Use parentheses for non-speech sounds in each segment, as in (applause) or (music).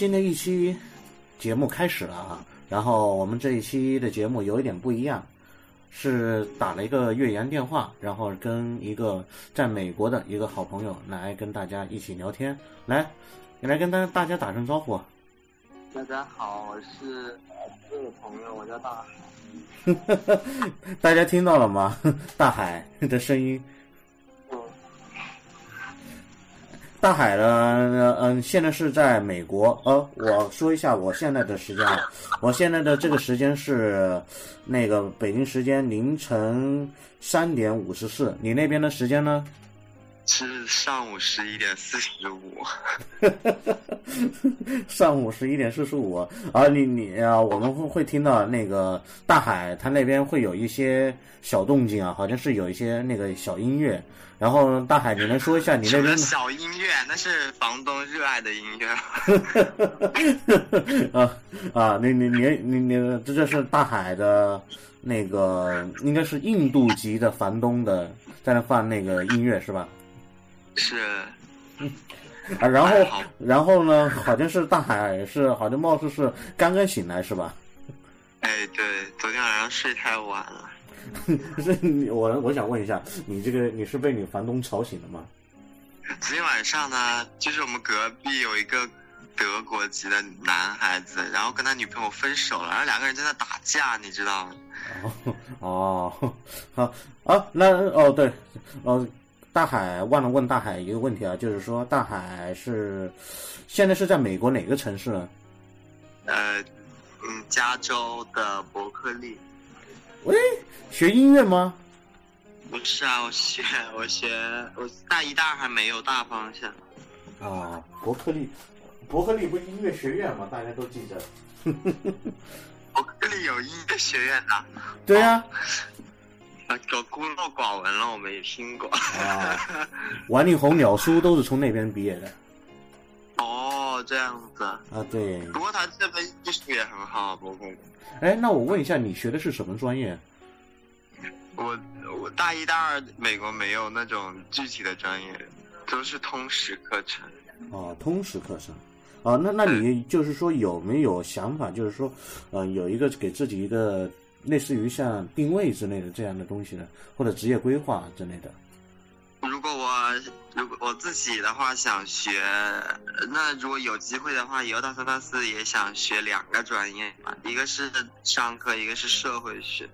好，新的一期节目开始了啊！然后我们这一期的节目有一点不一样，是打了一个越洋电话，然后跟一个在美国的一个好朋友来跟大家一起聊天。来，你来跟大大家打声招呼。大家好，我是 (laughs) 这个朋友，我叫大海。大家听到了吗？(laughs) 大海的声音。大海呢？嗯，现在是在美国。呃，我说一下我现在的时间啊，我现在的这个时间是那个北京时间凌晨三点五十四。你那边的时间呢？是 (laughs) 上午十一点四十五。上午十一点四十五啊！你你啊，我们会会听到那个大海，它那边会有一些小动静啊，好像是有一些那个小音乐。然后大海，你能说一下你那边小音乐？那是房东热爱的音乐。(laughs) 啊啊！你你你你你，这就是大海的那个，应该是印度籍的房东的，在那放那个音乐是吧？是。啊，然后然后呢？好像是大海是，好像貌似是刚刚醒来是吧？哎，对，昨天晚上睡太晚了。可 (laughs) 是你我我想问一下，你这个你是被你房东吵醒的吗？昨天晚上呢，就是我们隔壁有一个德国籍的男孩子，然后跟他女朋友分手了，然后两个人在那打架，你知道吗？哦哦，(laughs) 好啊，那哦对，哦，大海忘了问大海一个问题啊，就是说大海是现在是在美国哪个城市呢？呃，嗯，加州的伯克利。喂，学音乐吗？不是啊，我学我学我大一、大二还没有大方向。啊，伯克利，伯克利不是音乐学院吗？大家都记着。(laughs) 伯克利有音乐学院的。对呀。啊，我孤陋寡闻了，我没听过。啊，万里红鸟叔都是从那边毕业的。(laughs) 哦，这样子。啊，对。不过他这边艺术也很好，伯克利。哎，那我问一下，你学的是什么专业？我我大一、大二美国没有那种具体的专业，都是通识课程。哦，通识课程。啊，那那你就是说有没有想法，就是说，呃，有一个给自己一个类似于像定位之类的这样的东西呢，或者职业规划之类的？如果我如果我自己的话想学，那如果有机会的话，以后大三、大四也想学两个专业嘛，一个是商科，一个是社会学。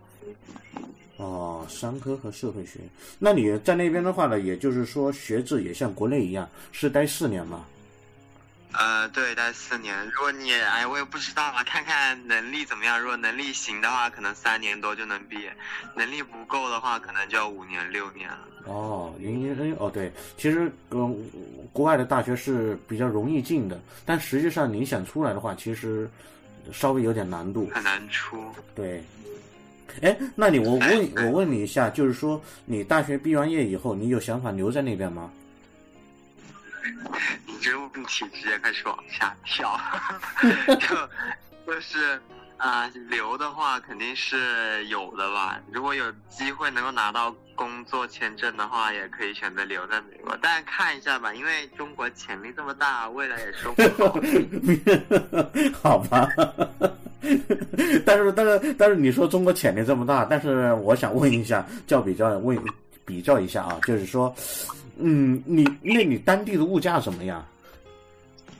哦，商科和社会学，那你在那边的话呢，也就是说学制也像国内一样，是待四年吗？呃，对，待四年。如果你哎，我也不知道啊，看看能力怎么样。如果能力行的话，可能三年多就能毕业；能力不够的话，可能就要五年、六年了。哦，因因哦，对，其实嗯，国外的大学是比较容易进的，但实际上你想出来的话，其实稍微有点难度，很难出。对。哎，那你我问我问你一下，就是说你大学毕完业以后，你有想法留在那边吗？你这个问题直接开始往下跳，(laughs) 就就是啊，留的话肯定是有的吧。如果有机会能够拿到工作签证的话，也可以选择留在美国。但看一下吧，因为中国潜力这么大，未来也说不好。(laughs) 好吧，但是但是但是你说中国潜力这么大，但是我想问一下，叫比较问比较一下啊，就是说。嗯，你那你当地的物价怎么样？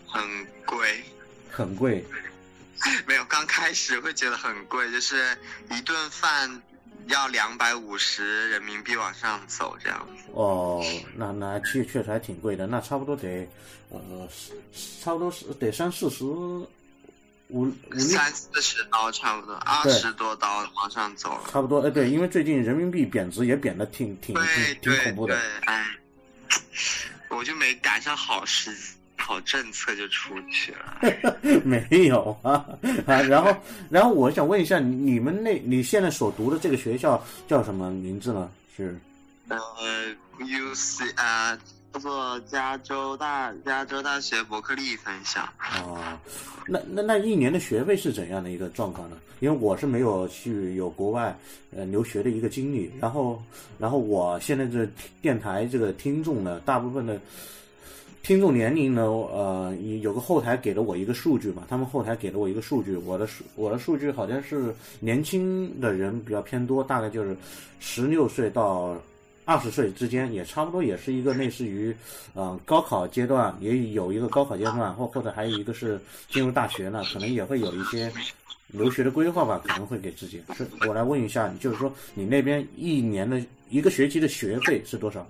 很贵，很贵。(laughs) 没有，刚开始会觉得很贵，就是一顿饭要两百五十人民币往上走这样子。哦，那那确确实还挺贵的，那差不多得呃，差不多是得三四十五五三四十刀差不多，二十多刀往上走了。差不多，哎，对，因为最近人民币贬值也贬得挺挺挺挺恐怖的，哎。(laughs) 我就没赶上好时好政策就出去了，(laughs) 没有啊 (laughs) 啊！然后然后我想问一下，你们那你现在所读的这个学校叫什么名字呢？是呃，U C 啊，叫做加州大加州大学伯克利分校。啊，那那那一年的学费是怎样的一个状况呢？因为我是没有去有国外呃留学的一个经历，然后然后我现在这电台这个听众呢，大部分的听众年龄呢，呃，有个后台给了我一个数据嘛，他们后台给了我一个数据，我的数我的数据好像是年轻的人比较偏多，大概就是十六岁到二十岁之间，也差不多也是一个类似于，呃，高考阶段也有一个高考阶段，或或者还有一个是进入大学了，可能也会有一些留学的规划吧，可能会给自己。是我来问一下，就是说你那边一年的一个学期的学费是多少？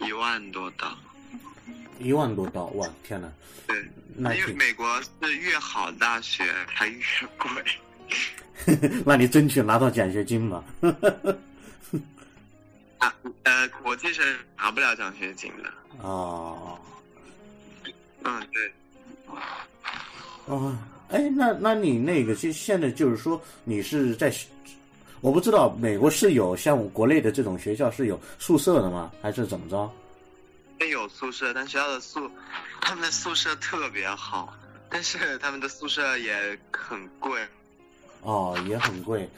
一万多刀。一万多刀，哇，天哪！对，那因为美国是越好大学它越贵。(laughs) 那你争取拿到奖学金吧。(laughs) 啊，呃，国际生拿不了奖学金的。哦。嗯，对。哦，哎，那那你那个，就现在就是说，你是在，我不知道美国是有像国内的这种学校是有宿舍的吗？还是怎么着？有宿舍，但学校的宿，他们的宿舍特别好，但是他们的宿舍也很贵。哦，也很贵。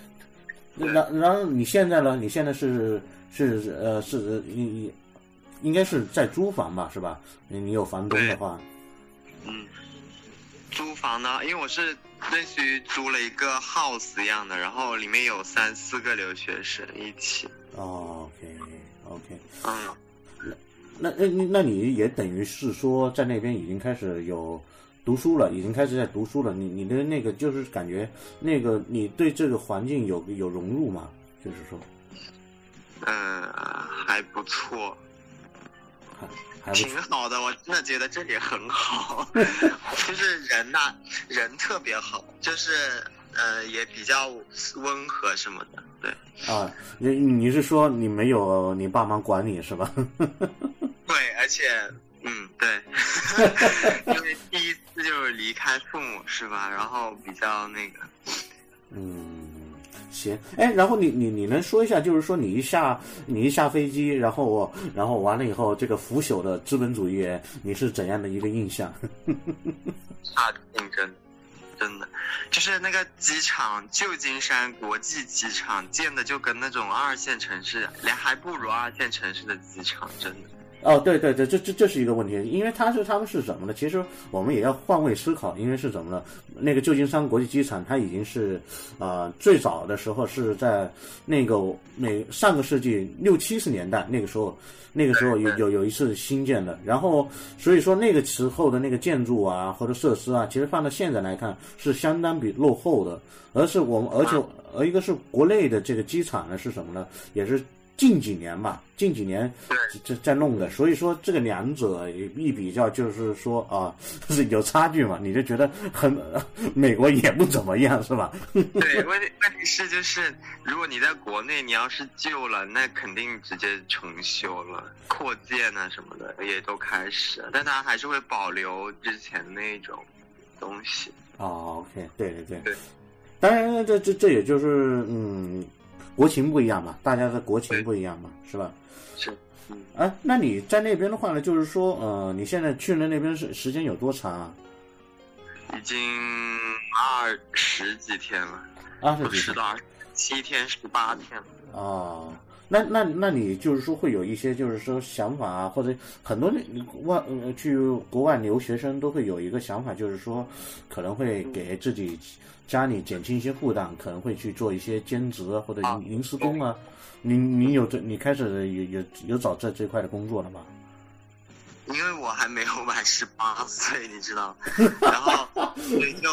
然然后你现在呢？你现在是是呃是应应该是在租房吧？是吧？你你有房东的话。嗯。租房呢？因为我是类似于租了一个 house 一样的，然后里面有三四个留学生一起。哦，OK，OK。嗯。那那那你也等于是说在那边已经开始有读书了，已经开始在读书了。你你的那个就是感觉那个你对这个环境有有融入吗？就是说，嗯，还不错，还挺好的。我真的觉得这里很好，(laughs) 就是人呐，人特别好，就是呃也比较温和什么的。对啊，你你是说你没有你爸妈管你是吧？(laughs) 对，而且，嗯，对，(laughs) 因为第一次就是离开父母，是吧？然后比较那个，嗯，行，哎，然后你你你能说一下，就是说你一下你一下飞机，然后我然后完了以后，这个腐朽的资本主义，你是怎样的一个印象？差劲，真，真的，就是那个机场，旧金山国际机场建的就跟那种二线城市，连还不如二线城市的机场，真的。哦，对对对，这这这是一个问题，因为他是他们是什么呢？其实我们也要换位思考，因为是怎么呢？那个旧金山国际机场，它已经是，呃，最早的时候是在那个每上个世纪六七十年代那个时候，那个时候有有有一次新建的，然后所以说那个时候的那个建筑啊或者设施啊，其实放到现在来看是相当比落后的，而是我们而且而一个是国内的这个机场呢是什么呢？也是。近几年吧，近几年在在弄的，所以说这个两者一比较，就是说啊，(laughs) 是有差距嘛？你就觉得很 (laughs) 美国也不怎么样，是吧？对，问问题是就是，如果你在国内，你要是旧了，那肯定直接重修了，扩建啊什么的也都开始，但它还是会保留之前那种东西。哦，OK，对对对，对，当然这这这也就是嗯。国情不一样嘛，大家的国情不一样嘛，是吧？是，嗯哎，那你在那边的话呢，就是说，呃，你现在去了那边是时间有多长啊？已经二十几天了，二十几天，七天十八天了。哦，那那那你就是说会有一些就是说想法啊，或者很多外去国外留学生都会有一个想法，就是说可能会给自己。家里减轻一些负担，可能会去做一些兼职或者临时工啊。你你有这，你开始有有有找这这块的工作了吗？因为我还没有满十八岁，你知道，然后所以就。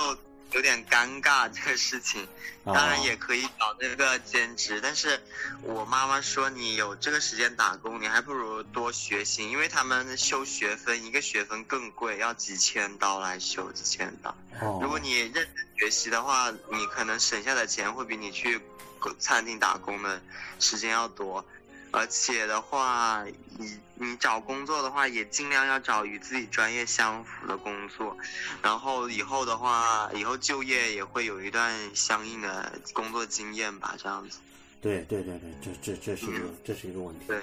有点尴尬这个事情，当然也可以找那个兼职，但是我妈妈说你有这个时间打工，你还不如多学习，因为他们修学分，一个学分更贵，要几千刀来修几千刀。如果你认真学习的话，你可能省下的钱会比你去餐厅打工的时间要多。而且的话，你你找工作的话，也尽量要找与自己专业相符的工作，然后以后的话，以后就业也会有一段相应的工作经验吧，这样子。对对对对，这这这是一个这是一个问题。对，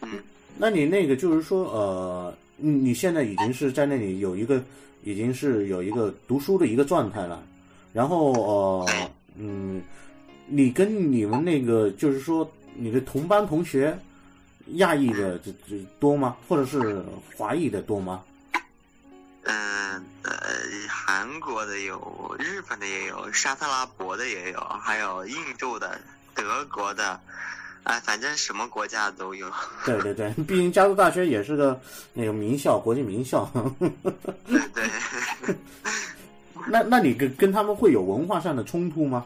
嗯，那你那个就是说，呃，你现在已经是在那里有一个，已经是有一个读书的一个状态了，然后呃，嗯，你跟你们那个就是说。你的同班同学亚裔的这这多吗？或者是华裔的多吗？嗯呃，韩国的有，日本的也有，沙特阿拉伯的也有，还有印度的、德国的，哎，反正什么国家都有。对对对，毕竟加州大学也是个那个名校，国际名校。对。(laughs) 那那你跟跟他们会有文化上的冲突吗？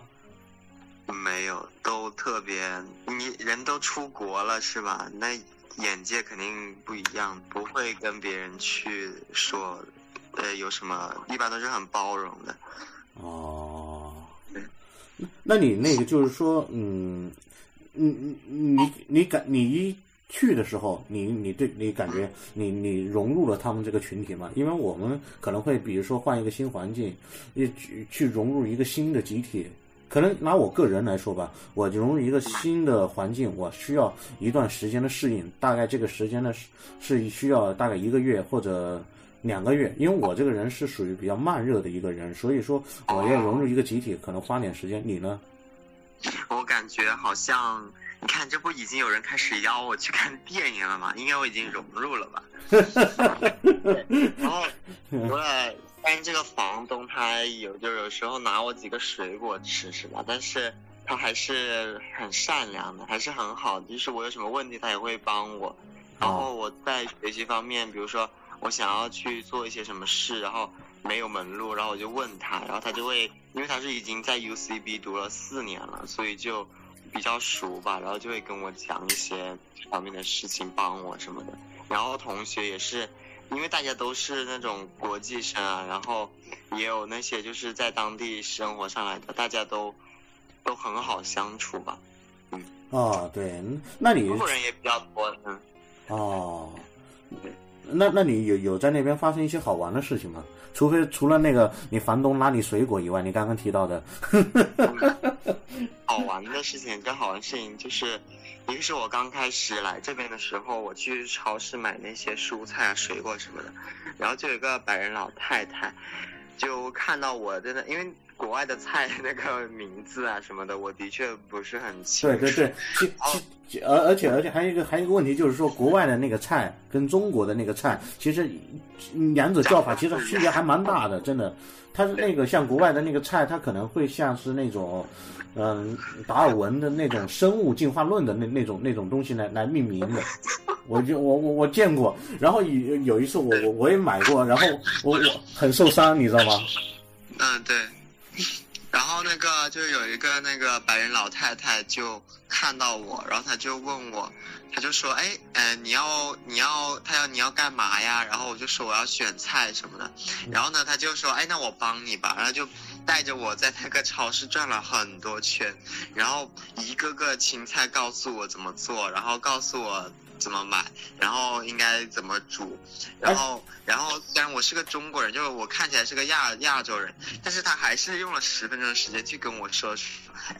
没有，都特别，你人都出国了是吧？那眼界肯定不一样，不会跟别人去说，呃，有什么，一般都是很包容的。哦，那你那个就是说，嗯，你你你你感你一。去的时候，你你对你感觉你你融入了他们这个群体吗？因为我们可能会比如说换一个新环境，去去融入一个新的集体。可能拿我个人来说吧，我融入一个新的环境，我需要一段时间的适应。大概这个时间呢是是需要大概一个月或者两个月，因为我这个人是属于比较慢热的一个人，所以说我要融入一个集体可能花点时间。你呢？我感觉好像。你看，这不已经有人开始邀我去看电影了吗？应该我已经融入了吧。(laughs) 然后除了，但是这个房东他有就有时候拿我几个水果吃是吧？但是他还是很善良的，还是很好。就是我有什么问题，他也会帮我。然后我在学习方面，比如说我想要去做一些什么事，然后没有门路，然后我就问他，然后他就会，因为他是已经在 UCB 读了四年了，所以就。比较熟吧，然后就会跟我讲一些方面的事情，帮我什么的。然后同学也是，因为大家都是那种国际生啊，然后也有那些就是在当地生活上来的，大家都都很好相处吧。嗯。哦，对，那你中国人也比较多。嗯。哦。那那你有有在那边发生一些好玩的事情吗？除非除了那个你房东拉你水果以外，你刚刚提到的。(laughs) 好玩的事情，跟好玩的事情就是，一个是我刚开始来这边的时候，我去超市买那些蔬菜啊、水果什么的，然后就有一个白人老太太，就看到我在那，因为国外的菜那个名字啊什么的，我的确不是很清楚。对对对，其其而而且而且还有一个还有一个问题就是说，国外的那个菜跟中国的那个菜，其实两者叫法其实区别还蛮大的，真的。它是那个像国外的那个菜，它可能会像是那种。嗯，达尔文的那种生物进化论的那那种那种东西来来命名的，我就我我我见过，然后有有一次我我我也买过，然后我我很受伤，你知道吗？嗯，对。然后那个就有一个那个白人老太太就看到我，然后她就问我，她就说，哎，呃，你要你要她要你要干嘛呀？然后我就说我要选菜什么的，然后呢她就说，哎，那我帮你吧，然后就。带着我在那个超市转了很多圈，然后一个个青菜告诉我怎么做，然后告诉我怎么买，然后应该怎么煮，然后然后虽然我是个中国人，就是我看起来是个亚亚洲人，但是他还是用了十分钟的时间去跟我说，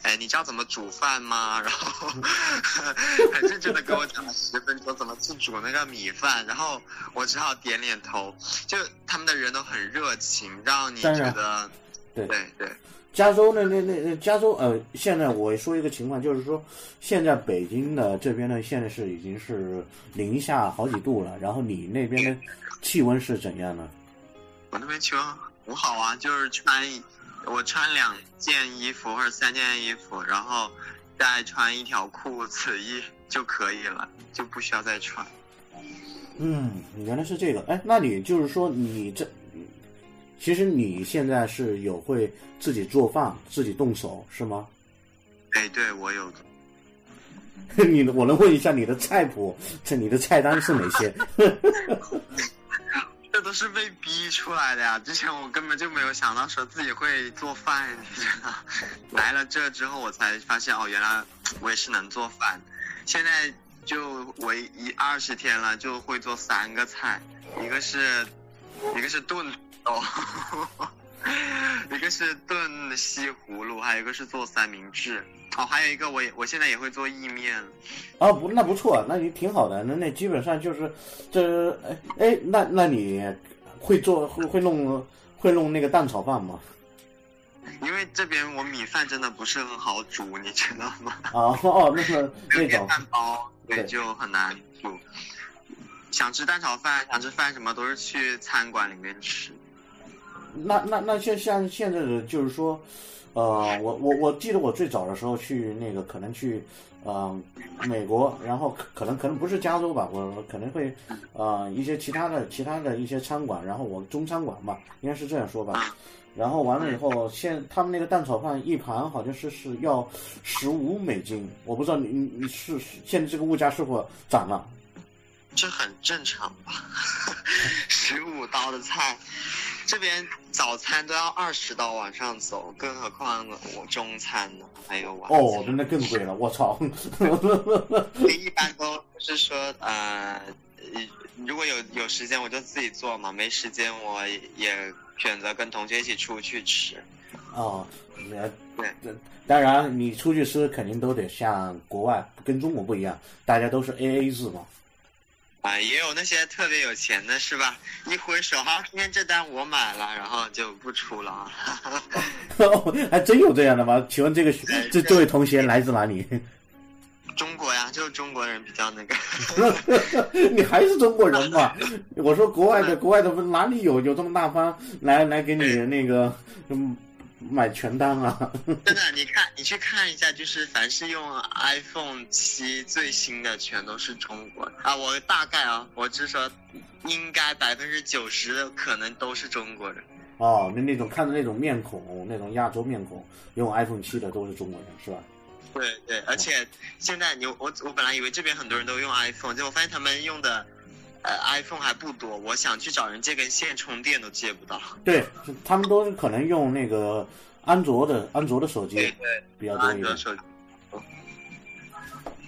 哎，你知道怎么煮饭吗？(laughs) 然后 (laughs) 很认真的跟我讲了十分钟怎么去煮那个米饭，然后我只好点点头，就他们的人都很热情，让你觉得。对对对，加州那那那加州呃，现在我说一个情况，就是说现在北京的这边呢，现在是已经是零下好几度了。然后你那边的气温是怎样呢？我那边气温很好啊，就是穿我穿两件衣服或者三件衣服，然后再穿一条裤子衣就可以了，就不需要再穿。嗯，原来是这个。哎，那你就是说你这。其实你现在是有会自己做饭、自己动手是吗？哎，对我有。(laughs) 你我能问一下你的菜谱？这你的菜单是哪些？(laughs) 这都是被逼出来的呀！之前我根本就没有想到说自己会做饭，你知道来了这之后我才发现哦，原来我也是能做饭。现在就我一二十天了，就会做三个菜，一个是一个是炖。哦，(laughs) 一个是炖西葫芦，还有一个是做三明治。哦，还有一个我也我现在也会做意面。哦，不，那不错，那你挺好的。那那基本上就是这哎哎，那那你会做会会弄会弄那个蛋炒饭吗？因为这边我米饭真的不是很好煮，你知道吗？哦 (laughs) 哦，那个那种蛋包对就很难。煮想吃蛋炒饭、想吃饭什么都是去餐馆里面吃。那那那像像现在的就是说，呃，我我我记得我最早的时候去那个可能去呃美国，然后可能可能不是加州吧，我可能会呃一些其他的其他的一些餐馆，然后我中餐馆吧，应该是这样说吧。然后完了以后，现他们那个蛋炒饭一盘好像是是要十五美金，我不知道你你是现在这个物价是否涨了？这很正常吧，(laughs) 十五刀的菜，这边早餐都要二十刀往上走，更何况我中餐呢？还有晚哦，那更贵了，我操！(laughs) 一般都是说呃，如果有有时间我就自己做嘛，没时间我也。选择跟同学一起出去吃，哦，对，当然你出去吃肯定都得像国外，跟中国不一样，大家都是 A A 制嘛。啊，也有那些特别有钱的是吧？一挥手，好，今天这单我买了，然后就不出了。(laughs) 还真有这样的吗？请问这个这这位同学来自哪里？中国呀，就是中国人比较那个。(laughs) 你还是中国人嘛？我说国外的，(laughs) 国外的哪里有有这么大方来来给你那个嗯买全单啊？(laughs) 真的，你看你去看一下，就是凡是用 iPhone 七最新的，全都是中国啊。我大概啊，我是说，应该百分之九十的可能都是中国人。哦，那那种看的那种面孔，那种亚洲面孔，用 iPhone 七的都是中国人，是吧？对对，而且现在你我我本来以为这边很多人都用 iPhone，结果发现他们用的呃 iPhone 还不多。我想去找人借根线充电都借不到。对，他们都是可能用那个安卓的安卓的手机，对对，比较多一点。手机。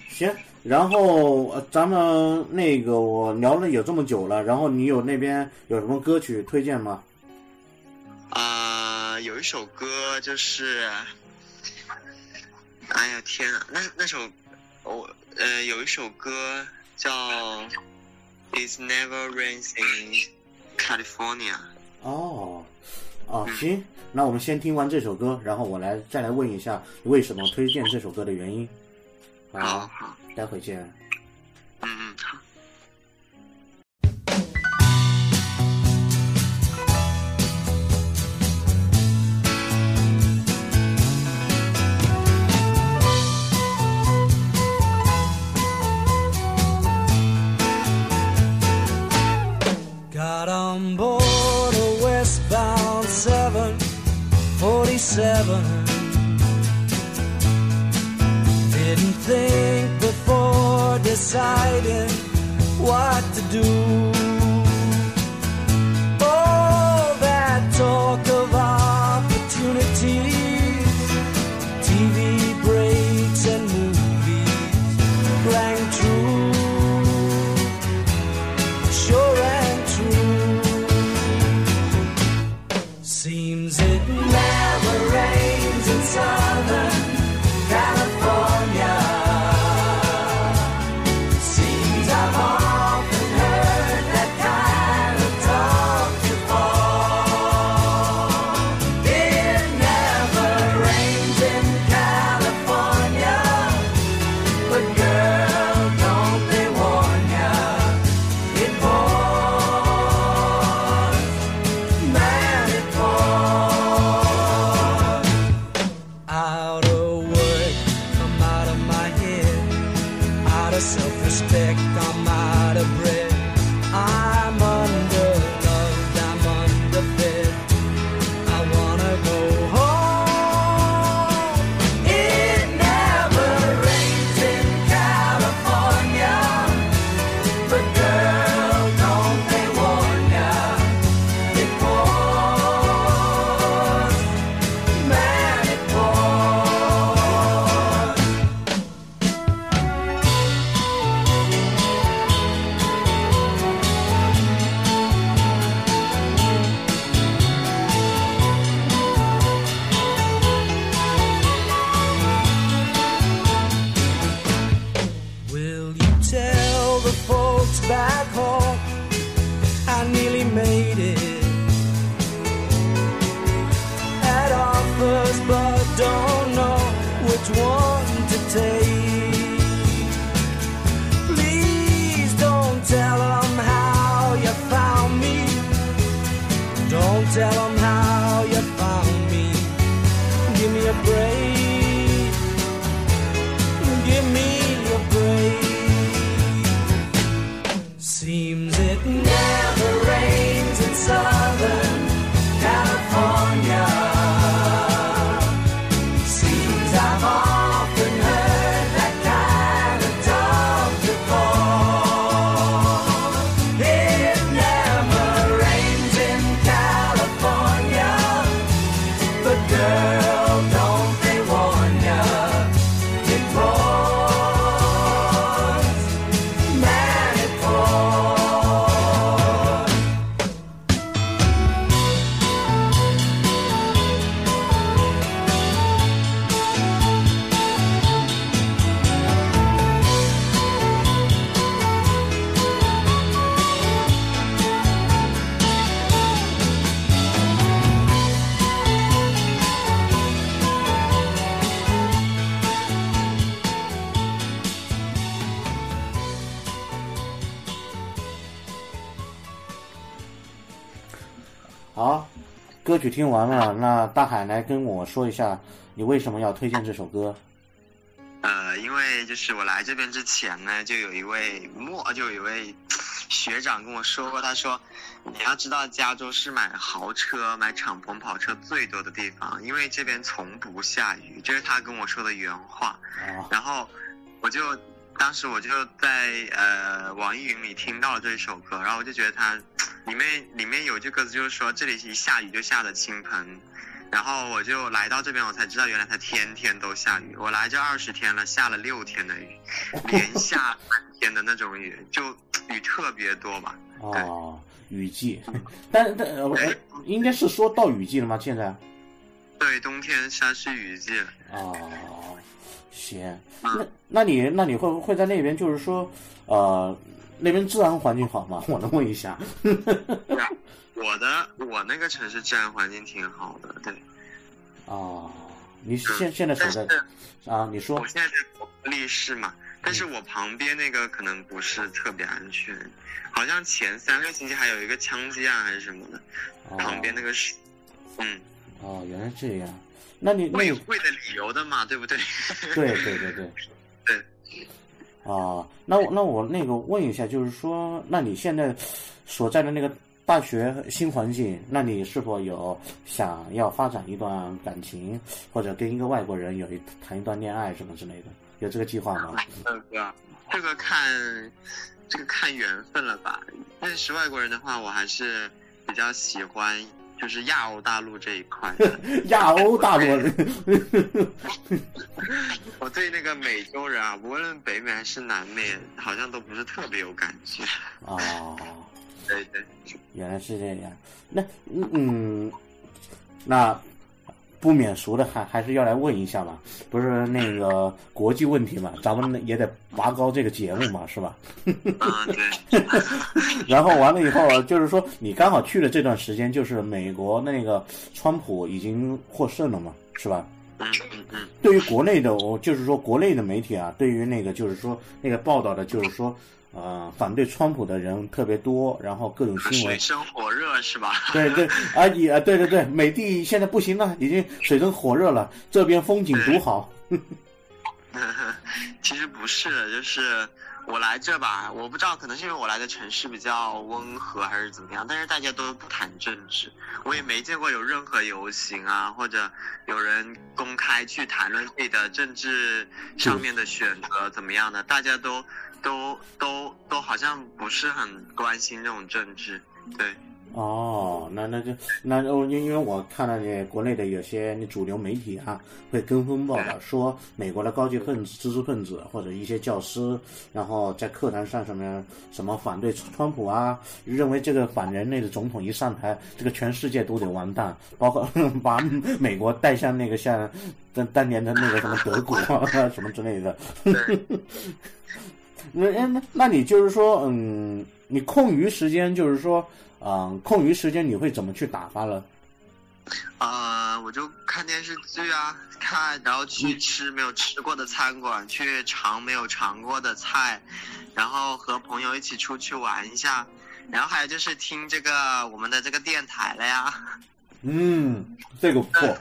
行，然后咱们那个我聊了有这么久了，然后你有那边有什么歌曲推荐吗？啊，有一首歌就是。哎呀天啊，那那首，我呃有一首歌叫《It Never Rains in California》。哦，哦行，那我们先听完这首歌，然后我来再来问一下为什么推荐这首歌的原因。好，好，待会见。嗯嗯好。Got on board a westbound 747. Didn't think before deciding what to do. All that talk of opportunity back home. I nearly made it. 曲听完了，那大海来跟我说一下，你为什么要推荐这首歌？呃，因为就是我来这边之前呢，就有一位莫，就有一位学长跟我说过，他说你要知道，加州是买豪车、买敞篷跑车最多的地方，因为这边从不下雨，这是他跟我说的原话。啊，然后我就当时我就在呃网易云里听到了这首歌，然后我就觉得它里面里面有句歌词就是说这里一下雨就下的倾盆，然后我就来到这边，我才知道原来它天天都下雨。我来这二十天了，下了六天的雨，(laughs) 连下三天的那种雨，就雨特别多吧。哦，雨季，但但呃呃应该是说到雨季了吗？现在？对，冬天山是雨季。哦，行，那那你那你会不会在那边就是说，呃，那边治安环境好吗？(laughs) 我能问一下？(laughs) 我的我那个城市治安环境挺好的，对。哦，你现现在所在啊？你说我现在在利市嘛，但是我旁边那个可能不是特别安全，好像前三个星期还有一个枪击案还是什么的，哦旁边那个是，嗯，哦，原来这样。那你那会有你会的理由的嘛，对不对？对对对对。对。(laughs) 啊，那我那我那个问一下，就是说，那你现在所在的那个大学新环境，那你是否有想要发展一段感情，或者跟一个外国人有一谈一段恋爱什么之类的，有这个计划吗？(laughs) 这个这个看这个看缘分了吧。认识外国人的话，我还是比较喜欢就是亚欧大陆这一块。(laughs) 亚欧大陆，(laughs) 我对那个美洲人啊，无论北美还是南美，好像都不是特别有感觉。哦，(laughs) 对对，原来是这样。那嗯嗯，那不免俗的还还是要来问一下嘛，不是那个国际问题嘛，咱们也得拔高这个节目嘛，是吧？啊对，(laughs) 然后完了以后，就是说你刚好去的这段时间，就是美国那个川普已经获胜了嘛，是吧？嗯嗯嗯，对于国内的，我就是说国内的媒体啊，对于那个就是说那个报道的，就是说呃反对川普的人特别多，然后各种新闻水，深火热是吧？(laughs) 对对，啊也啊对对对，美帝现在不行了，已经水深火热了，这边风景独好。(laughs) (laughs) 其实不是，就是我来这吧，我不知道，可能是因为我来的城市比较温和还是怎么样，但是大家都不谈政治，我也没见过有任何游行啊，或者有人公开去谈论自己的政治上面的选择怎么样的，大家都都都都好像不是很关心这种政治，对。哦，那那就那哦，因因为我看到你国内的有些你主流媒体啊，会跟风报道说美国的高级分子、知识分子或者一些教师，然后在课堂上什么什么反对川普啊，认为这个反人类的总统一上台，这个全世界都得完蛋，包括把美国带向那个像当当年的那个什么德国啊 (laughs) 什么之类的。(laughs) 那哎那那你就是说，嗯，你空余时间就是说，嗯，空余时间你会怎么去打发了？呃，我就看电视剧啊，看，然后嗯去吃没有吃过的餐馆，去尝没有尝过的菜，然后和朋友一起出去玩一下，然后还有就是听这个我们的这个电台了呀。嗯，这个不错。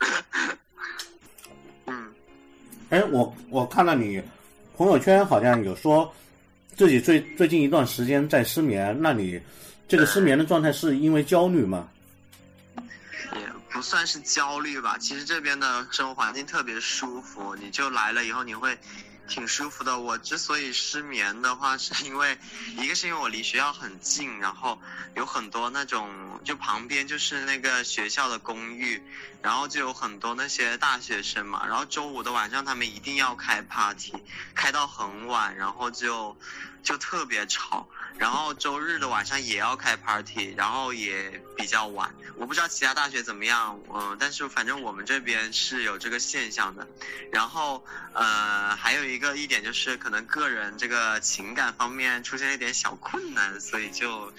(laughs) 嗯，哎，我我看到你朋友圈好像有说自己最最近一段时间在失眠，那你这个失眠的状态是因为焦虑吗？也不算是焦虑吧。其实这边的生活环境特别舒服，你就来了以后你会挺舒服的。我之所以失眠的话，是因为一个是因为我离学校很近，然后有很多那种就旁边就是那个学校的公寓，然后就有很多那些大学生嘛，然后周五的晚上他们一定要开 party，开到很晚，然后就就特别吵。然后周日的晚上也要开 party，然后也比较晚。我不知道其他大学怎么样，嗯、但是反正我们这边是有这个现象的。然后呃，还有一个一点就是可能个人这个情感方面出现一点小困难，所以就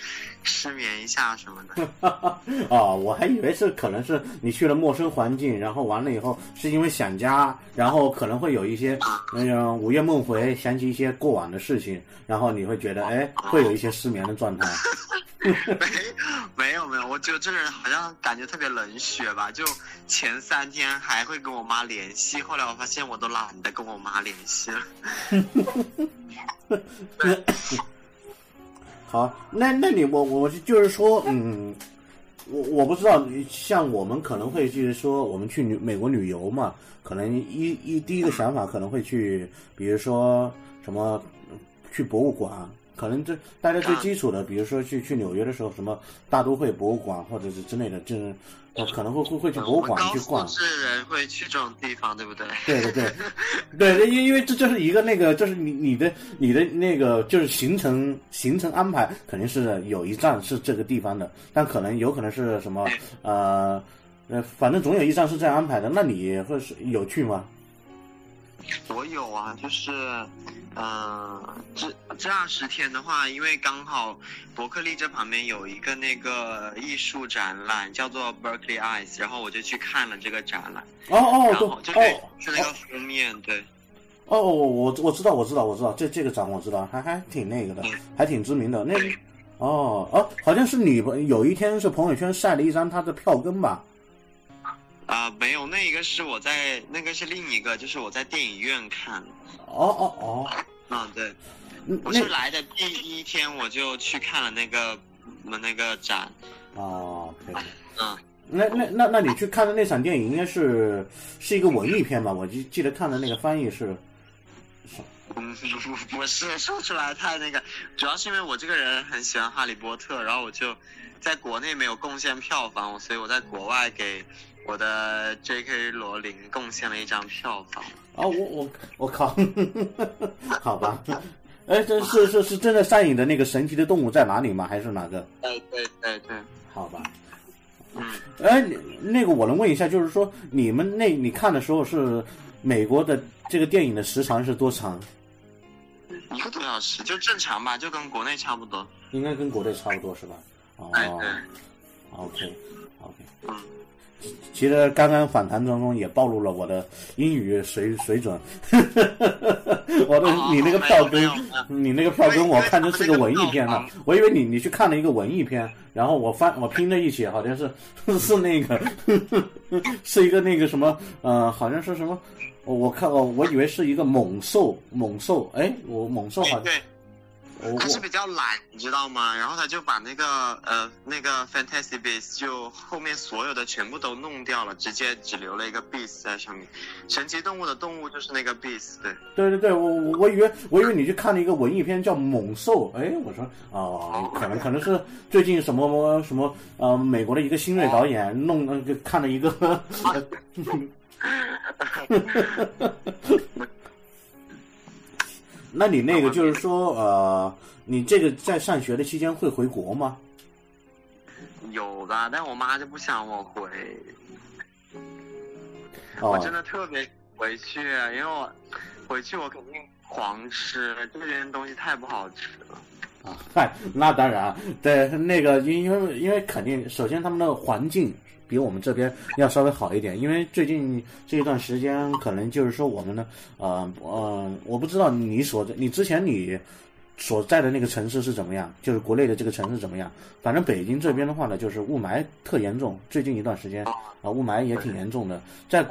失眠一下什么的。啊，(laughs) 我还以为是可能是你去了陌生环境，然后完了以后是因为想家，然后可能会有一些那种午夜梦回，想起一些过往的事情，然后你会觉得哎，会有一些失眠的状态。(laughs) 没没有没有，我觉得这个人好像感觉特别冷血吧。就前三天还会跟我妈联系，后来我发现我都懒得跟我妈联系了。(laughs) 好，那那你我我就是说，嗯，我我不知道，像我们可能会就是说，我们去旅美国旅游嘛，可能一一第一个想法可能会去，比如说什么去博物馆，可能这大家最基础的，比如说去去纽约的时候，什么大都会博物馆或者是之类的，就是呃可能会会会去博物馆去逛素。质人会去这种地方，对不对？对对对，对，因因为这就是一个那个，就是你你的你的那个就是行程行程安排肯定是有一站是这个地方的，但可能有可能是什么呃呃，反正总有一站是这样安排的。那你会是有去吗？我有啊，就是，呃，这这二十天的话，因为刚好伯克利这旁边有一个那个艺术展览，叫做 Berkeley Eyes，然后我就去看了这个展览，哦哦然后就对对哦是那个封面，对，哦哦，我我知道我知道我知道这这个展我知道，还还挺那个的，还挺知名的。那对哦哦，好像是你有一天是朋友圈晒了一张他的票根吧？啊、没有，那一个是我在，那个是另一个，就是我在电影院看，哦哦哦，嗯，对，嗯我那是来的第一天我就去看了那个我们那个展，哦可以。嗯。那那那那你去看的那场电影应该是是一个文艺片吧？我记记得看的那个翻译是，嗯，不 (laughs) 不是说出来太那个，主要是因为我这个人很喜欢哈利波特，然后我就在国内没有贡献票房，所以我在国外给我的 J.K. 罗琳贡献了一张票房。啊，我我我靠，(laughs) 好吧，哎，这是是是真的上映的那个神奇的动物在哪里吗？还是哪个？对对对对，好吧，嗯，哎，那个我能问一下，就是说你们那你看的时候是美国的这个电影的时长是多长？一个多小时就正常吧，就跟国内差不多。应该跟国内差不多是吧？哦哎对，，OK OK。嗯，其实刚刚访谈当中也暴露了我的英语水水准，(laughs) 我的哦你那个票根你那个票根我看成是个文艺片了我以为你你去看了一个文艺片，然后我翻我拼在一起，好像是是那个 (laughs) 是一个那个什么呃，好像是什么，我我看我我以为是一个猛兽猛兽，哎，我猛兽好像他是比较懒，你知道吗？然后他就把那个呃那个 Fantasy Beasts 就后面所有的全部都弄掉了，直接只留了一个 Beast 在上面。神奇动物的动物就是那个 Beast，对。对对对，我我我以为我以为你去看了一个文艺片叫《猛兽》，哎，我说哦，可能可能是最近什么什么呃，美国的一个新锐导演弄那个看了一个，(laughs) (laughs) (laughs) 那你那个就是说呃，你这个在上学的期间会回国吗？有的，但我妈就不想我回，我真哦的特别回去，因为我回去我肯定狂吃，这边东西太不好吃了。啊，(laughs) 嗨，那当然啊，对那个，因因为因为肯定，首先他们的环境比我们这边要稍微好一点，因为最近这一段时间，可能就是说我们呢，呃呃，我不知道你所，你之前你所在的那个城市是怎么样，就是国内的这个城市怎么样？反正北京这边的话呢，就是雾霾特严重，最近一段时间啊，雾霾也挺严重的，在？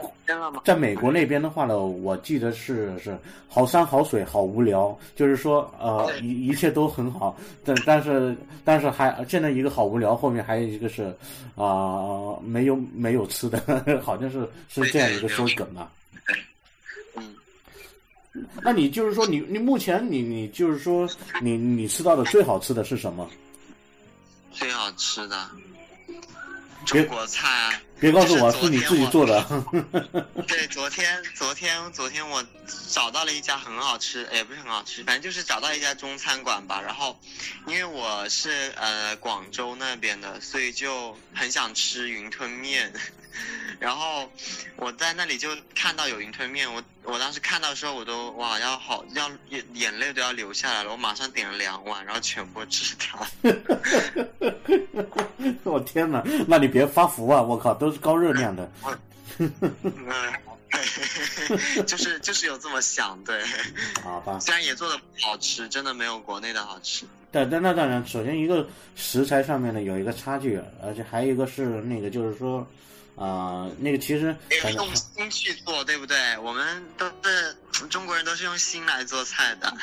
在美国那边的话呢，我记得是是好山好水好无聊，就是说呃一一切都很好，但但是但是还现在一个好无聊，后面还有一个是啊、没有没有吃的，(laughs) 好像是是这样一个说梗啊。嗯，那你就是说你你目前你你就是说你你吃到的最好吃的是什么？最好吃的别中国菜啊。别告诉我就是是你自己做的。(laughs) 对，昨天昨天昨天我找到了一家很好吃，也不是很好吃，反正就是找到一家中餐馆吧。然后，因为我是呃广州那边的，所以就很想吃云吞面。(laughs) 然后我在那里就看到有云吞面，我我当时看到的时候，我都哇要好要眼眼泪都要流下来了。我马上点了两碗，然后全部吃掉。(laughs) 我天哪，那你别发福啊！我靠，都是高热量的。(laughs) 嗯，就是就是有这么想，对。好吧，虽然也做的不好吃，真的没有国内的好吃。但但那当然，首先一个食材上面呢有一个差距，而且还有一个是那个就是说，啊、那个其实用心去做，对不对？我们都是中国人，都是用心来做菜的。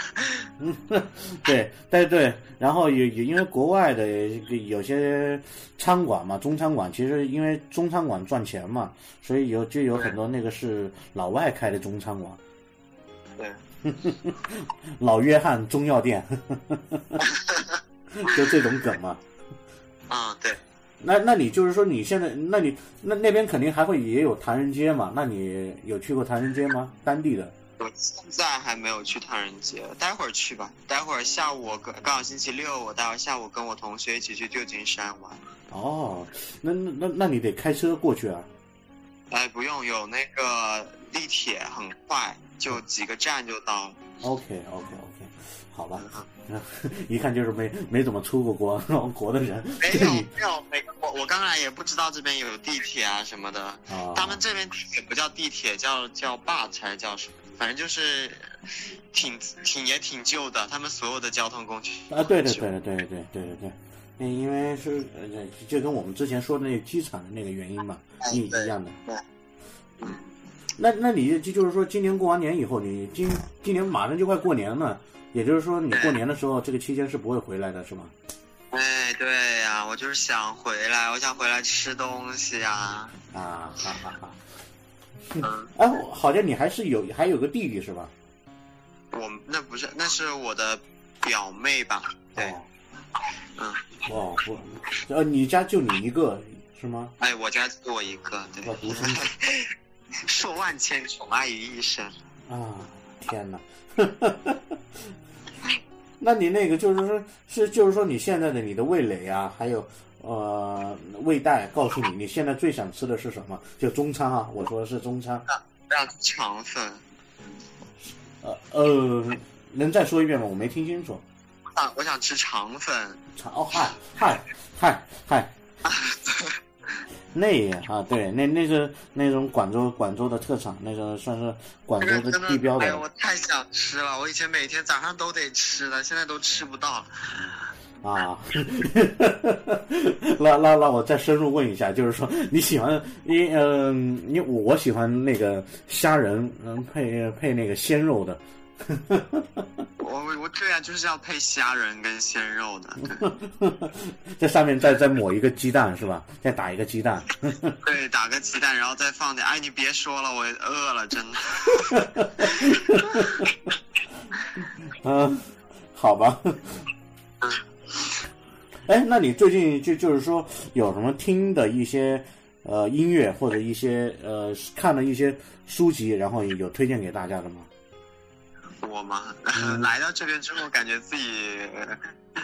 (laughs) 对，对对，然后也也因为国外的这个有些餐馆嘛，中餐馆其实因为中餐馆赚钱嘛，所以有就有很多那个是老外开的中餐馆，对，老约翰中药店，(laughs) 就这种梗嘛。嗯，(laughs) 对，那那你就是说你现在，那你那那边肯定还会也有唐人街嘛？那你有去过唐人街吗？当地的？我现在还没有去唐人街，待会儿去吧。待会儿下午我跟刚好星期六，我待会儿下午跟我同学一起去旧金山玩。哦，那那那那你得开车过去啊。哎，不用，有那个地铁，很快，就几个站就到了。OK OK OK，好吧，(laughs) 一看就是没没怎么出过国 (laughs) 国的人，没有没有，没我我刚来也不知道这边有地铁啊什么的。啊，他们这边地铁不叫地铁，叫叫 bus 还是叫什么？反正就是挺挺也挺旧的，他们所有的交通工具。啊，对对对对对对对对对，嗯，因为是呃，就跟我们之前说的那个机场的那个原因嘛，一一样的。嗯，那那你就就是说，今年过完年以后，你今今年马上就快过年了，也就是说，你过年的时候，这个期间是不会回来的，是吗？哎，对呀、我就是想回来，我想回来吃东西呀、啊，哈哈哈。嗯，哎，好像你还是有还有个弟弟是吧？我那不是，那是我的表妹吧？对，哦，嗯，哦，我，呃，你家就你一个是吗？哎，我家就我一个，对要，独生子 (laughs) 受万千宠爱于一身。啊！天哪！那你那个就是说，是就是说你现在的你的味蕾啊，还有呃味带，告诉你你现在最想吃的是什么？就中餐啊，我说的是中餐。让肠粉，呃呃，能再说一遍吗？我没听清楚。啊，我想吃肠粉。肠哦嗨嗨嗨嗨，(laughs) 那啊对，那那是那种广州广州的特产，那个算是广州的地标的哎呦，我太想吃了！我以前每天早上都得吃的，现在都吃不到了。啊。(laughs) 那那那我再深入问一下，就是说你喜欢你嗯，你我喜欢那个虾仁，嗯配配那个鲜肉的。(laughs) 我我对啊，就是要配虾仁跟鲜肉的。对 (laughs) 在上面再再抹一个鸡蛋是吧？再打一个鸡蛋。(laughs) 对，打个鸡蛋，然后再放点。哎，你别说了，我饿了，真的。嗯，好吧。哎，那你最近就就是说有什么听的一些呃音乐或者一些呃看的一些书籍，然后有推荐给大家的吗？我嘛，嗯 (laughs) 来到这边之后，感觉自己呃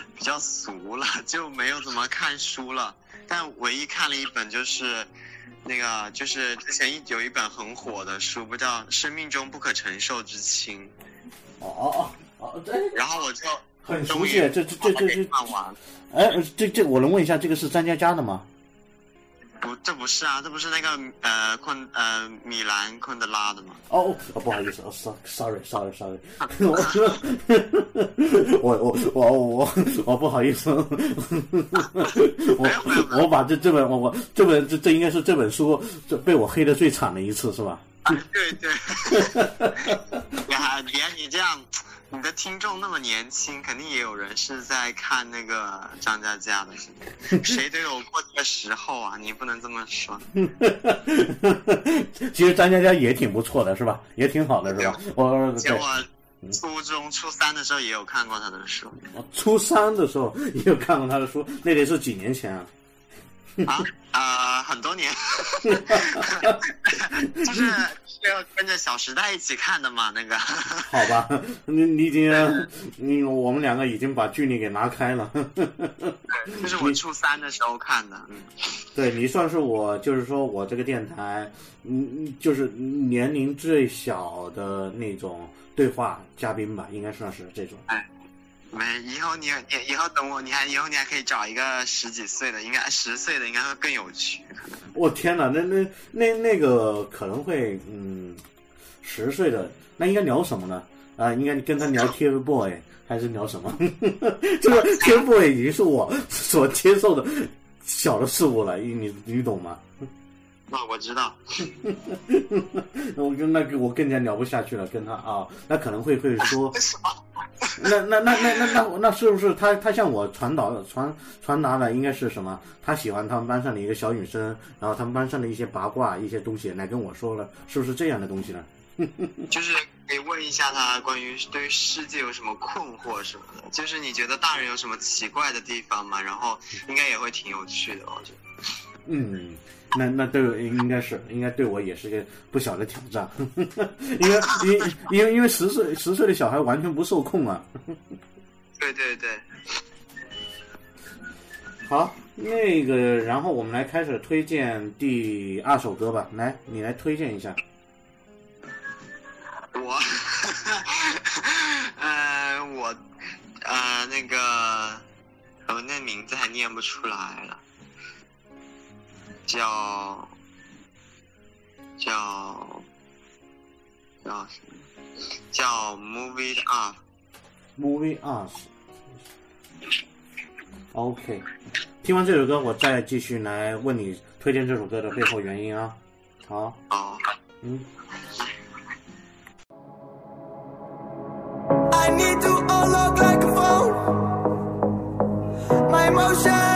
(laughs) 比较俗了，就没有怎么看书了。但唯一看了一本就是那个，就是之前一有一本很火的书，不叫《生命中不可承受之轻》。哦哦哦哦，这然后我就很熟悉，这这这这这，看完。哎，这这我能问一下，这个是张嘉佳的吗？不，这不是啊，这不是那个呃昆呃米兰昆德拉的吗？哦哦，不好意思，哦，sorry sorry (laughs) sorry 我我我我我不好意思，我我把这这本我我这本这这应该是这本书这被我黑的最惨的一次是吧？啊，对对，(laughs) 呀，别你这样，你的听众那么年轻，肯定也有人是在看那个张嘉佳的？(laughs) 谁都有过这个时候啊，你不能这么说。(laughs) 其实张嘉佳也挺不错的是吧？也挺好的是吧？我对我初中初三的时候也有看过他的书我初三的时候也有看过他的书，那得是几年前啊。(laughs) 啊啊、很多年，就是是要跟着《小时代》一起看的嘛，那个。(laughs) 好吧，你你已经，你我们两个已经把距离给拉开了。这是我初三的时候看的，嗯，对你算是我，就是说我这个电台，嗯，嗯就是年龄最小的那种对话嘉宾吧，应该算是这种。没，以后你你以后等我，你还以后你还可以找一个十几岁的，应该十岁的应该会更有趣。(laughs) 我天哪，那那那那个可能会，嗯，十岁的那应该聊什么呢？啊、应该跟他聊 TFBOY 还是聊什么？(laughs) 这个 (laughs) TFBOY 已经是我所接受的小的事物了，你你你懂吗？那我知道，(laughs) 我跟那个我更加聊不下去了，跟他啊，那可能会会说？(laughs) 那那那那那那那是不是他他向我传导传传达的应该是什么？他喜欢他们班上的一个小女生，然后他们班上的一些八卦一些东西来跟我说了，是不是这样的东西呢？(laughs) 就是可以问一下他关于对于世界有什么困惑什么的，就是你觉得大人有什么奇怪的地方吗？然后应该也会挺有趣的，我觉得。嗯，那那对我应该是应该对我也是个不小的挑战，(laughs) 因为因因为因为十岁十岁的小孩完全不受控啊。对对对，(laughs) 好，那个，然后我们来开始推荐第二首歌吧。来，你来推荐一下。我，(laughs) 呃，我，呃，那个，我那名字还念不出来了，叫，叫，叫什么？叫 Move It Up。Movie Us。OK，听完这首歌，我再继续来问你推荐这首歌的背后原因啊。好，好，嗯。I need to unlock like a phone. My emotions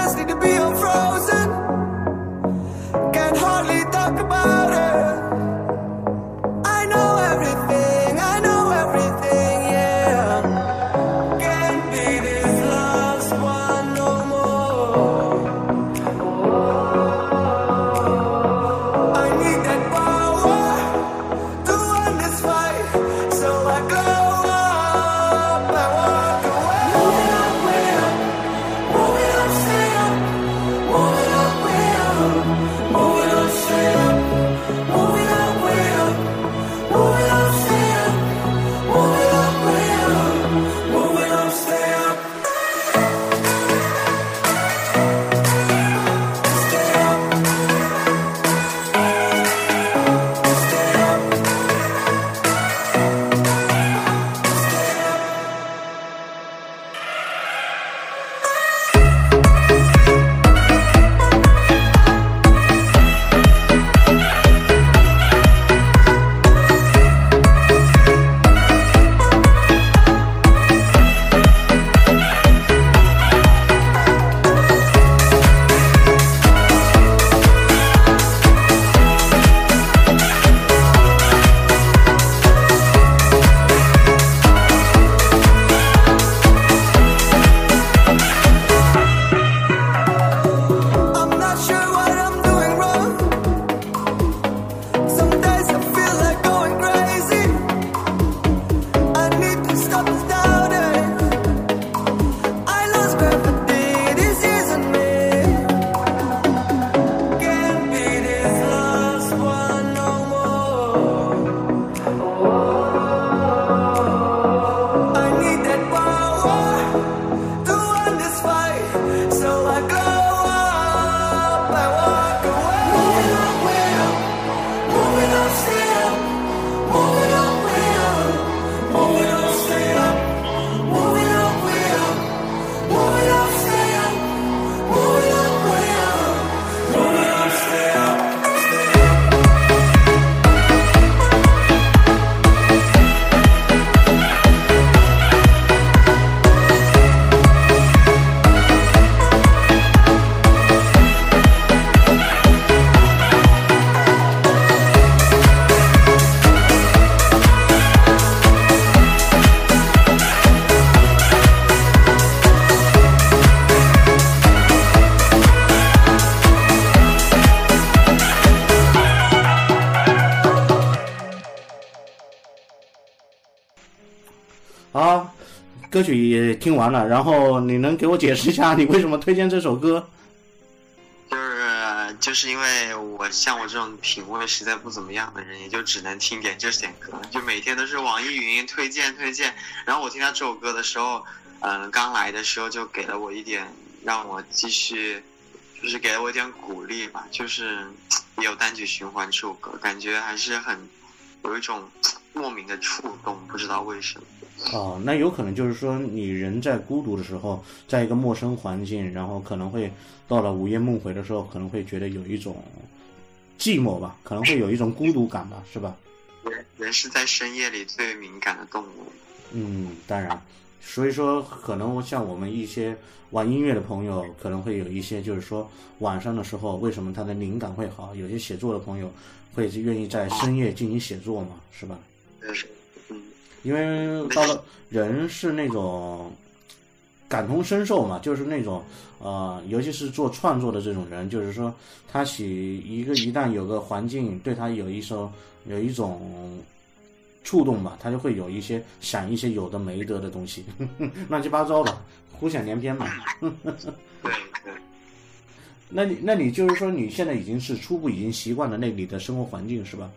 听完了，然后你能给我解释一下你为什么推荐这首歌？就是就是因为我像我这种品味实在不怎么样的人，也就只能听点这些歌，就每天都是网易云推荐推荐。然后我听到这首歌的时候，嗯、刚来的时候就给了我一点让我继续，就是给了我一点鼓励吧。就是也有单曲循环这首歌，感觉还是很有一种莫名的触动，不知道为什么。哦，那有可能就是说，你人在孤独的时候，在一个陌生环境，然后可能会到了午夜梦回的时候，可能会觉得有一种寂寞吧，可能会有一种孤独感吧，是吧？人人是在深夜里最敏感的动物。嗯，当然，所以说可能像我们一些玩音乐的朋友，可能会有一些就是说晚上的时候，为什么他的灵感会好？有些写作的朋友会愿意在深夜进行写作嘛，是吧？嗯，因为到了人是那种感同身受嘛，就是那种呃，尤其是做创作的这种人，就是说他喜一个一旦有个环境对他有一首有一种触动吧，他就会有一些想一些有的没得的东西，(laughs) 乱七八糟的，胡想连篇嘛。对对。(laughs) 那你那你就是说你现在已经是初步已经习惯了那里的生活环境是吧？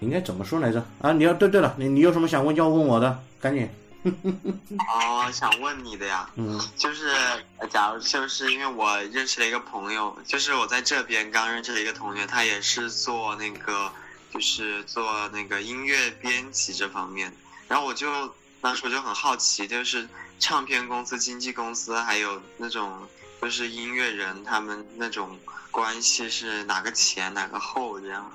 应该怎么说来着？啊，你要对对了，你你有什么想问要问我的，赶紧。哦，想问你的呀，嗯就是呃假如就是因为我认识了一个朋友，就是我在这边刚认识了一个同学，他也是做那个就是做那个音乐编辑这方面，然后我就当时我就很好奇，就是唱片公司、经纪公司还有那种就是音乐人他们那种关系是哪个前哪个后这样？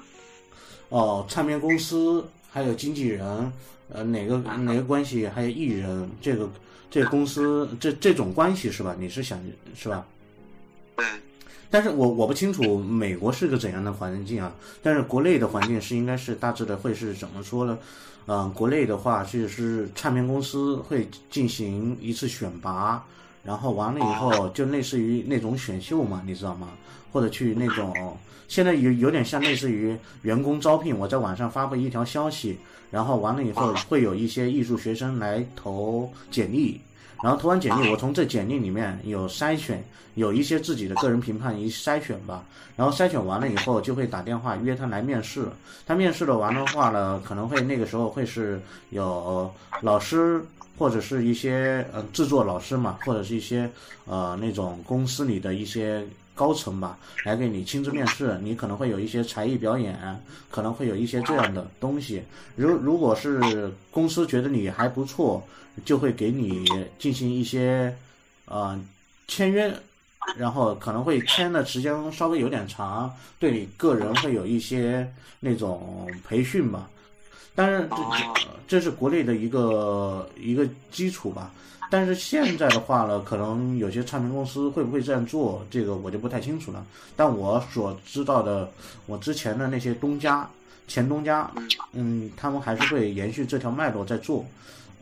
哦，唱片公司还有经纪人，呃，哪个哪个关系，还有艺人，这个这个公司这这种关系是吧？你是想是吧？对，但是我我不清楚美国是个怎样的环境啊，但是国内的环境是应该是大致的会是怎么说呢？嗯、国内的话就是唱片公司会进行一次选拔，然后完了以后就类似于那种选秀嘛，你知道吗？或者去那种现在有有点像类似于员工招聘，我在网上发布一条消息，然后完了以后会有一些艺术学生来投简历，然后投完简历，我从这简历里面有筛选，有一些自己的个人评判一筛选吧，然后筛选完了以后就会打电话约他来面试，他面试了完的话呢，可能会那个时候会是有老师或者是一些呃制作老师嘛，或者是一些呃那种公司里的一些高层吧，来给你亲自面试，你可能会有一些才艺表演，可能会有一些这样的东西。如如果是公司觉得你还不错，就会给你进行一些呃签约，然后可能会签的时间稍微有点长，对你个人会有一些那种培训吧。当然，这这是国内的一个一个基础吧。但是现在的话呢，可能有些唱片公司会不会这样做，这个我就不太清楚了。但我所知道的，我之前的那些东家、前东家，嗯，他们还是会延续这条脉络在做，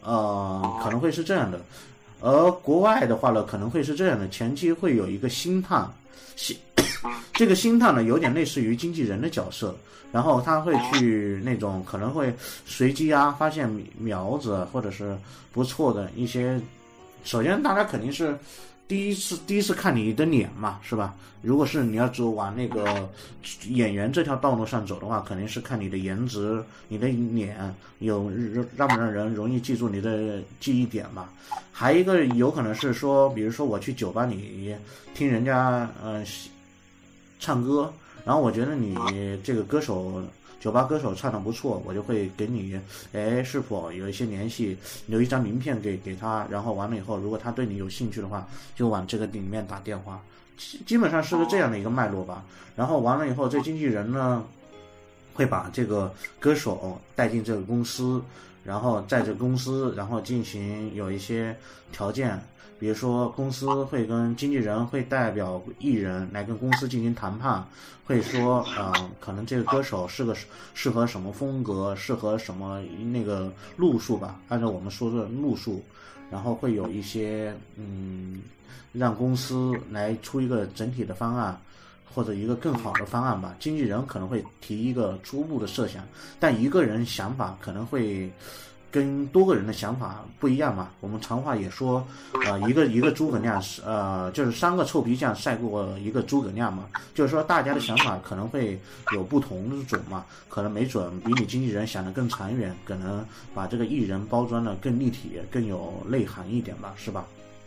呃，可能会是这样的。而国外的话呢，可能会是这样的，前期会有一个星探，星 (coughs) 这个星探呢，有点类似于经纪人的角色，然后他会去那种可能会随机啊发现苗子或者是不错的一些，首先大家肯定是第一次第一次看你的脸嘛，是吧？如果是你要走往那个演员这条道路上走的话，肯定是看你的颜值、你的脸有让不让人容易记住你的记忆点嘛。还一个有可能是说，比如说我去酒吧里听人家呃唱歌，然后我觉得你这个歌手。酒吧歌手唱的不错，我就会给你，哎，是否有一些联系，留一张名片给给他，然后完了以后，如果他对你有兴趣的话，就往这个里面打电话，基基本上是个这样的一个脉络吧。然后完了以后，这经纪人呢，会把这个歌手带进这个公司，然后在这公司，然后进行有一些条件。比如说，公司会跟经纪人会代表艺人来跟公司进行谈判，会说，嗯、可能这个歌手是个适合什么风格，适合什么那个路数吧，按照我们说的路数，然后会有一些，嗯，让公司来出一个整体的方案，或者一个更好的方案吧。经纪人可能会提一个初步的设想，但一个人想法可能会。跟多个人的想法不一样嘛。我们常话也说，呃，一个一个诸葛亮是呃，就是三个臭皮匠赛过一个诸葛亮嘛。就是说，大家的想法可能会有不同的种嘛，可能没准比你经纪人想的更长远，可能把这个艺人包装的更立体、更有内涵一点吧，是吧？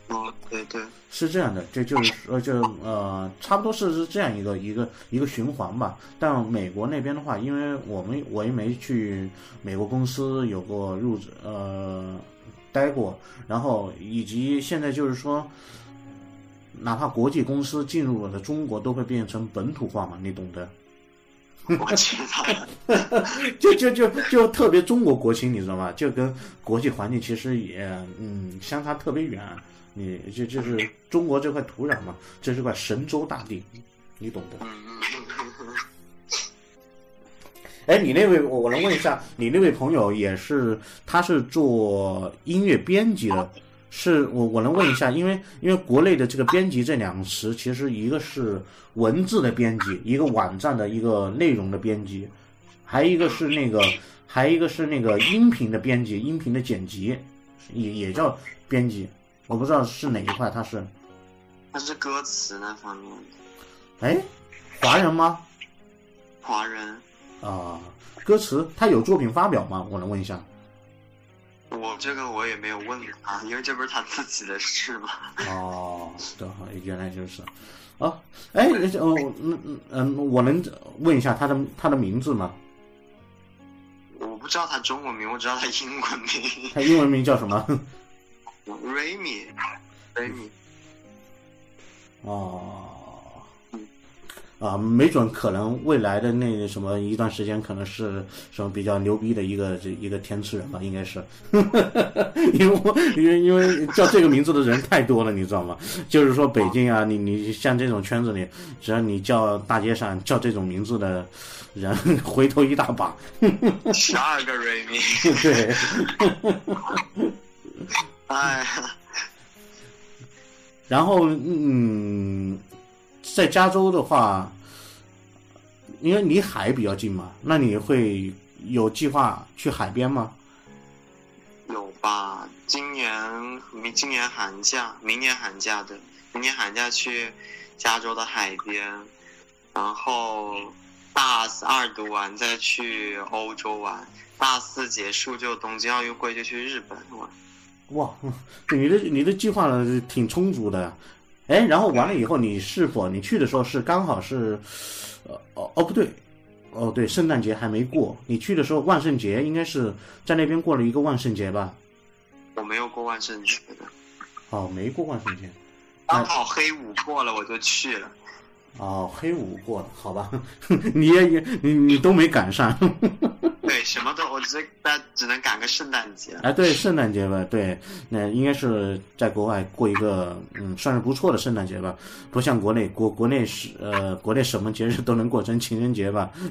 哦，对对，是这样的，这就是 (laughs) 说，就呃，差不多是是这样一个一个一个循环吧。但美国那边的话，因为我们我也没去美国公司有过入职呃待过，然后以及现在就是说，哪怕国际公司进入了中国，都会变成本土化嘛，你懂的。我知道。(laughs) 就就就就特别中国国情，你知道吗？就跟国际环境其实也嗯相差特别远。你这就是中国这块土壤嘛，这是块神州大地，你懂的。哎，你那位我我能问一下，你那位朋友也是，他是做音乐编辑的，是我我能问一下，因为因为国内的这个编辑这两个词，其实一个是文字的编辑，一个网站的一个内容的编辑，还有一个是那个还有一个是那个音频的编辑，音频的剪辑也也叫编辑，我不知道是哪一块，他是他是歌词那方面的哎华人吗？华人。啊，歌词他有作品发表吗？我能问一下。我这个我也没有问他，因为这不是他自己的事嘛。(laughs) 哦，对，原来就是，哦，哎，哦，嗯嗯嗯，我能问一下他的他的名字吗？我不知道他中文名，我知道他英文名。他英文名叫什么？Remy，Remy。哦，啊，没准可能未来的那什么一段时间，可能是什么比较牛逼的一个这一个天赐人吧，应该是，(laughs) 因为我因为因为叫这个名字的人太多了，你知道吗？就是说北京啊，你你像这种圈子里，只要你叫大街上叫这种名字的人，(laughs) 回头一大把。十二个 Remy。(laughs) 对，哎呀，然后嗯，在加州的话，因为离海比较近嘛，那你会有计划去海边吗？有吧？今年明今年寒假，明年寒假对，明年寒假去加州的海边，然后大二读完再去欧洲玩，大四结束就东京奥运会就去日本玩。哇，(laughs) 你的你的计划挺充足的，哎，然后完了以后，你是否你去的时候是刚好是，呃哦哦不对，哦对，圣诞节还没过，你去的时候万圣节应该是在那边过了一个万圣节吧？我没有过万圣节的，哦，没过万圣节，刚好黑五过了我就去了。哦，黑五过了，好吧，(laughs) 你也也你你都没赶上。(laughs) (laughs) 对，什么都我只那只能赶个圣诞节。哎，对，圣诞节吧，对，那应该是在国外过一个嗯，算是不错的圣诞节吧，不像国内国国内是呃，国内什么节日都能过成情人节吧。(laughs)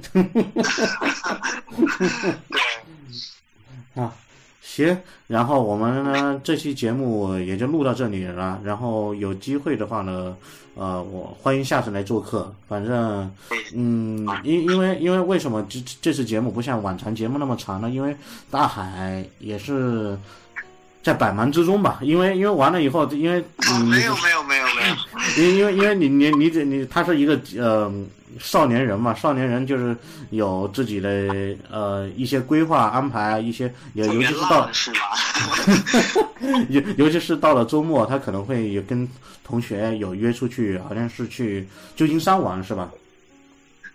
(laughs) 啊，行，然后我们呢这期节目也就录到这里了，然后有机会的话呢，呃，我欢迎下次来做客，反正。嗯，因因为因为为什么这这次节目不像往常节目那么长呢？因为大海也是在百忙之中吧。因为因为完了以后，因为你没有没有没有没有，因因为因为你你你你他是一个呃少年人嘛，少年人就是有自己的呃一些规划安排，一些尤尤其是到是吧？(laughs) 尤尤其是到了周末，他可能会有跟同学有约出去，好像是去旧金山玩，是吧？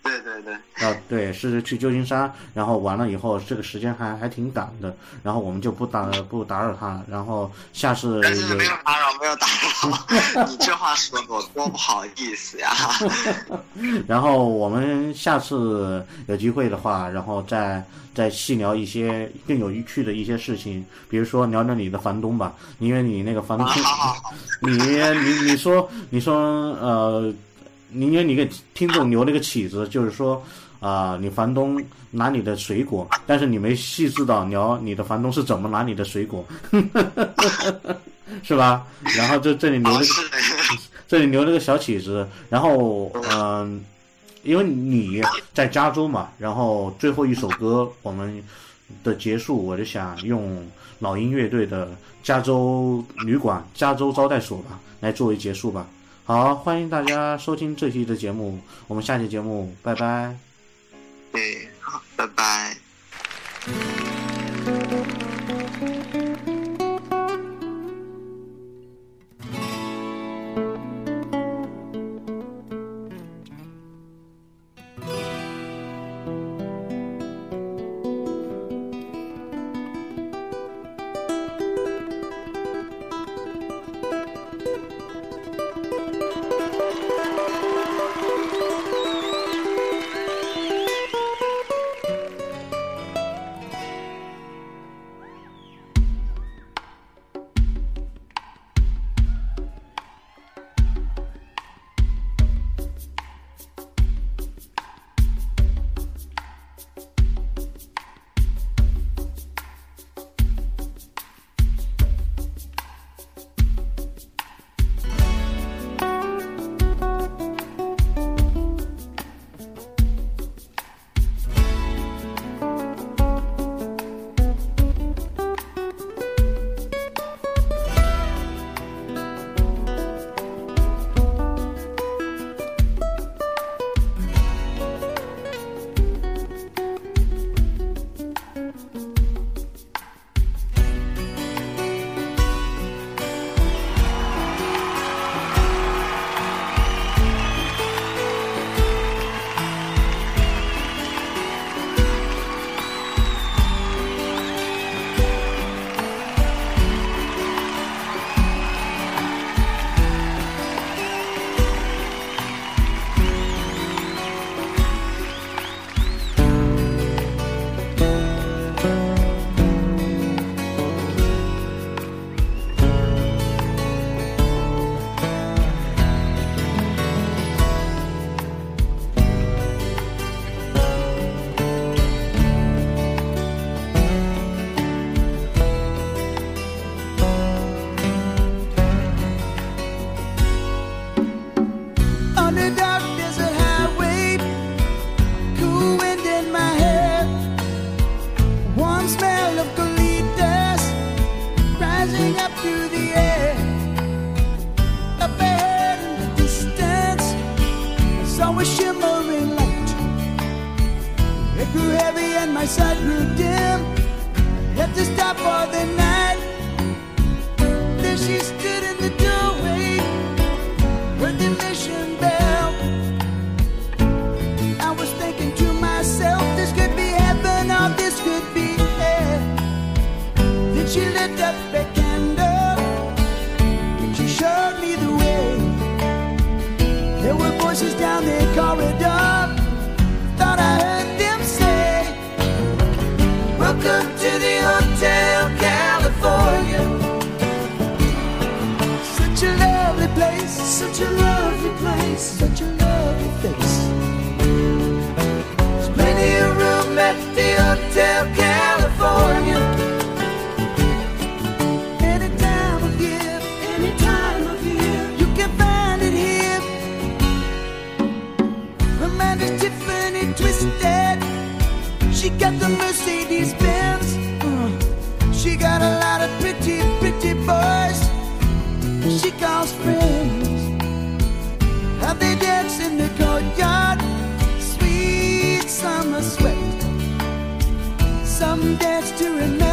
对对对，啊，对，是去旧金山，然后完了以后，这个时间还还挺赶的，然后我们就不打不打扰他了，然后下次但是没有打扰，没有打扰，(laughs) 你这话说的我多不好意思呀。(laughs) 然后我们下次有机会的话，然后再再细聊一些更有趣的一些事情，比如说聊聊你的房东吧，因为你那个房东，(laughs) 你你你说你说呃。因为你给听众留了个起子，就是说啊你房东拿你的水果，但是你没细致到聊你的房东是怎么拿你的水果。(laughs) 是吧？然后这这里留了个，(laughs) 这里留了个小起子，然后嗯因为你在加州嘛，然后最后一首歌我们的结束，我就想用老鹰乐队的加州旅馆加州招待所吧，来作为结束吧。好欢迎大家收听这期的节目我们下期节目拜拜。对好拜拜。lost friends? Have they danced in the courtyard? Sweet summer sweat. Some dance to remember.